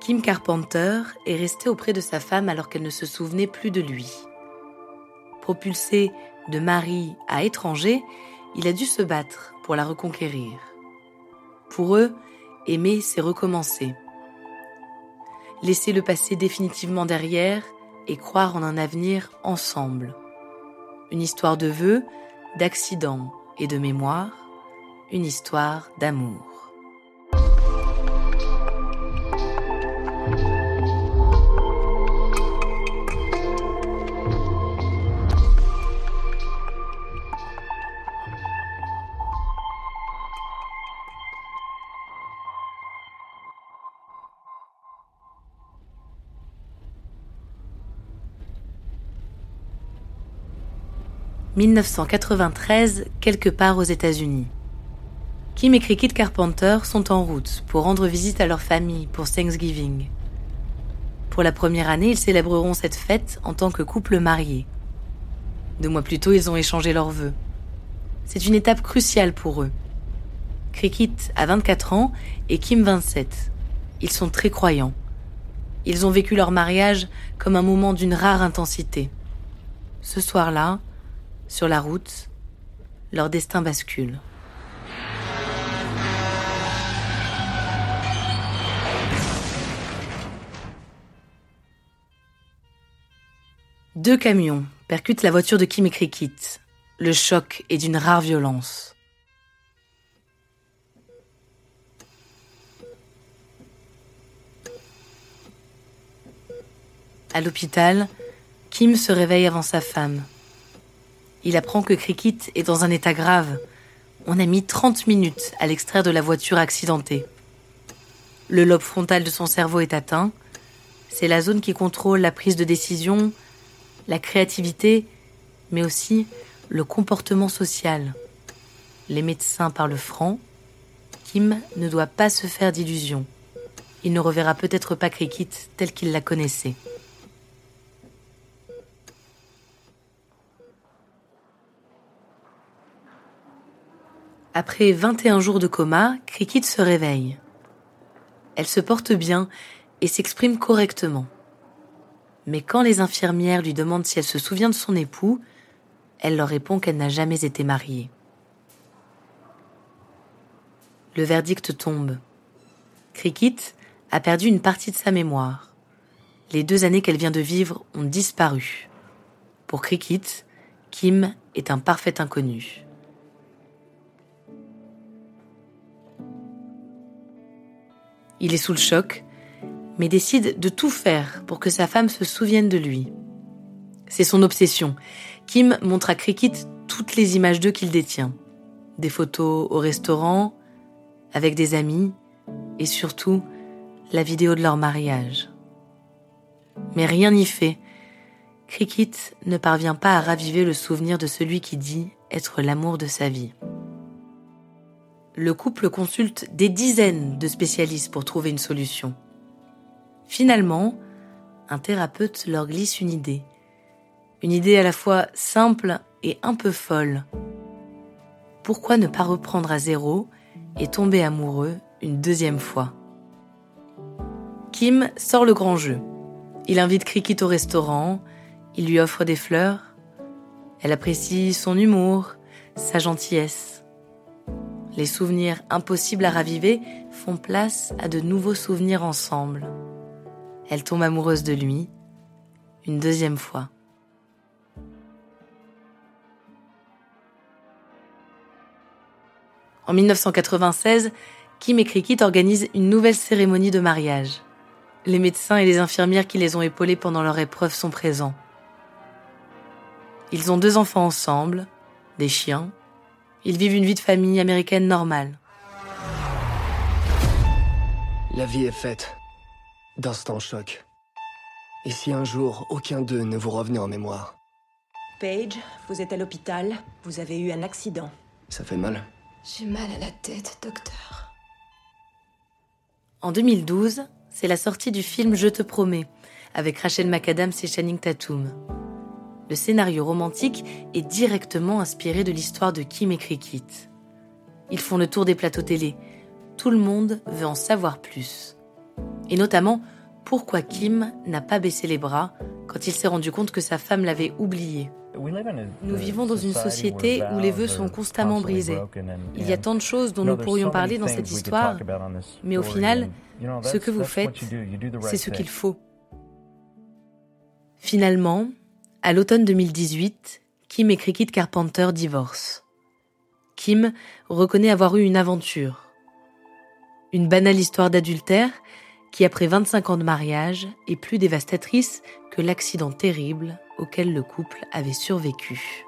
Kim Carpenter est resté auprès de sa femme alors qu'elle ne se souvenait plus de lui. Propulsé de mari à étranger, il a dû se battre pour la reconquérir. Pour eux, aimer, c'est recommencer. Laisser le passé définitivement derrière et croire en un avenir ensemble. Une histoire de vœux, d'accidents et de mémoire, une histoire d'amour. 1993, quelque part aux États-Unis. Kim et Cricket Carpenter sont en route pour rendre visite à leur famille pour Thanksgiving. Pour la première année, ils célébreront cette fête en tant que couple marié. Deux mois plus tôt, ils ont échangé leurs vœux. C'est une étape cruciale pour eux. Cricket a 24 ans et Kim 27. Ils sont très croyants. Ils ont vécu leur mariage comme un moment d'une rare intensité. Ce soir-là, sur la route, leur destin bascule. Deux camions percutent la voiture de Kim et Cricket. Le choc est d'une rare violence. À l'hôpital, Kim se réveille avant sa femme. Il apprend que Cricket est dans un état grave. On a mis 30 minutes à l'extraire de la voiture accidentée. Le lobe frontal de son cerveau est atteint. C'est la zone qui contrôle la prise de décision, la créativité, mais aussi le comportement social. Les médecins parlent franc. Kim ne doit pas se faire d'illusions. Il ne reverra peut-être pas Cricket tel qu'il la connaissait. Après 21 jours de coma, Cricket se réveille. Elle se porte bien et s'exprime correctement. Mais quand les infirmières lui demandent si elle se souvient de son époux, elle leur répond qu'elle n'a jamais été mariée. Le verdict tombe. Cricket a perdu une partie de sa mémoire. Les deux années qu'elle vient de vivre ont disparu. Pour Cricket, Kim est un parfait inconnu. Il est sous le choc, mais décide de tout faire pour que sa femme se souvienne de lui. C'est son obsession. Kim montre à Cricket toutes les images d'eux qu'il détient. Des photos au restaurant, avec des amis, et surtout la vidéo de leur mariage. Mais rien n'y fait. Cricket ne parvient pas à raviver le souvenir de celui qui dit être l'amour de sa vie le couple consulte des dizaines de spécialistes pour trouver une solution. Finalement, un thérapeute leur glisse une idée. Une idée à la fois simple et un peu folle. Pourquoi ne pas reprendre à zéro et tomber amoureux une deuxième fois? Kim sort le grand jeu. Il invite Cricket au restaurant, il lui offre des fleurs. Elle apprécie son humour, sa gentillesse. Les souvenirs impossibles à raviver font place à de nouveaux souvenirs ensemble. Elle tombe amoureuse de lui, une deuxième fois. En 1996, Kim et Cricket organisent une nouvelle cérémonie de mariage. Les médecins et les infirmières qui les ont épaulés pendant leur épreuve sont présents. Ils ont deux enfants ensemble, des chiens. Ils vivent une vie de famille américaine normale. La vie est faite d'instants choc. Et si un jour aucun d'eux ne vous revenait en mémoire? Paige, vous êtes à l'hôpital. Vous avez eu un accident. Ça fait mal? J'ai mal à la tête, docteur. En 2012, c'est la sortie du film Je te promets, avec Rachel McAdams et Channing Tatum. Le scénario romantique est directement inspiré de l'histoire de Kim et Cricket. Ils font le tour des plateaux télé. Tout le monde veut en savoir plus. Et notamment, pourquoi Kim n'a pas baissé les bras quand il s'est rendu compte que sa femme l'avait oublié. Nous vivons dans une société où les vœux sont constamment brisés. Il y a tant de choses dont nous pourrions parler dans cette histoire, mais au final, ce que vous faites, c'est ce qu'il faut. Finalement, à l'automne 2018, Kim et Cricket Carpenter divorcent. Kim reconnaît avoir eu une aventure. Une banale histoire d'adultère qui, après 25 ans de mariage, est plus dévastatrice que l'accident terrible auquel le couple avait survécu.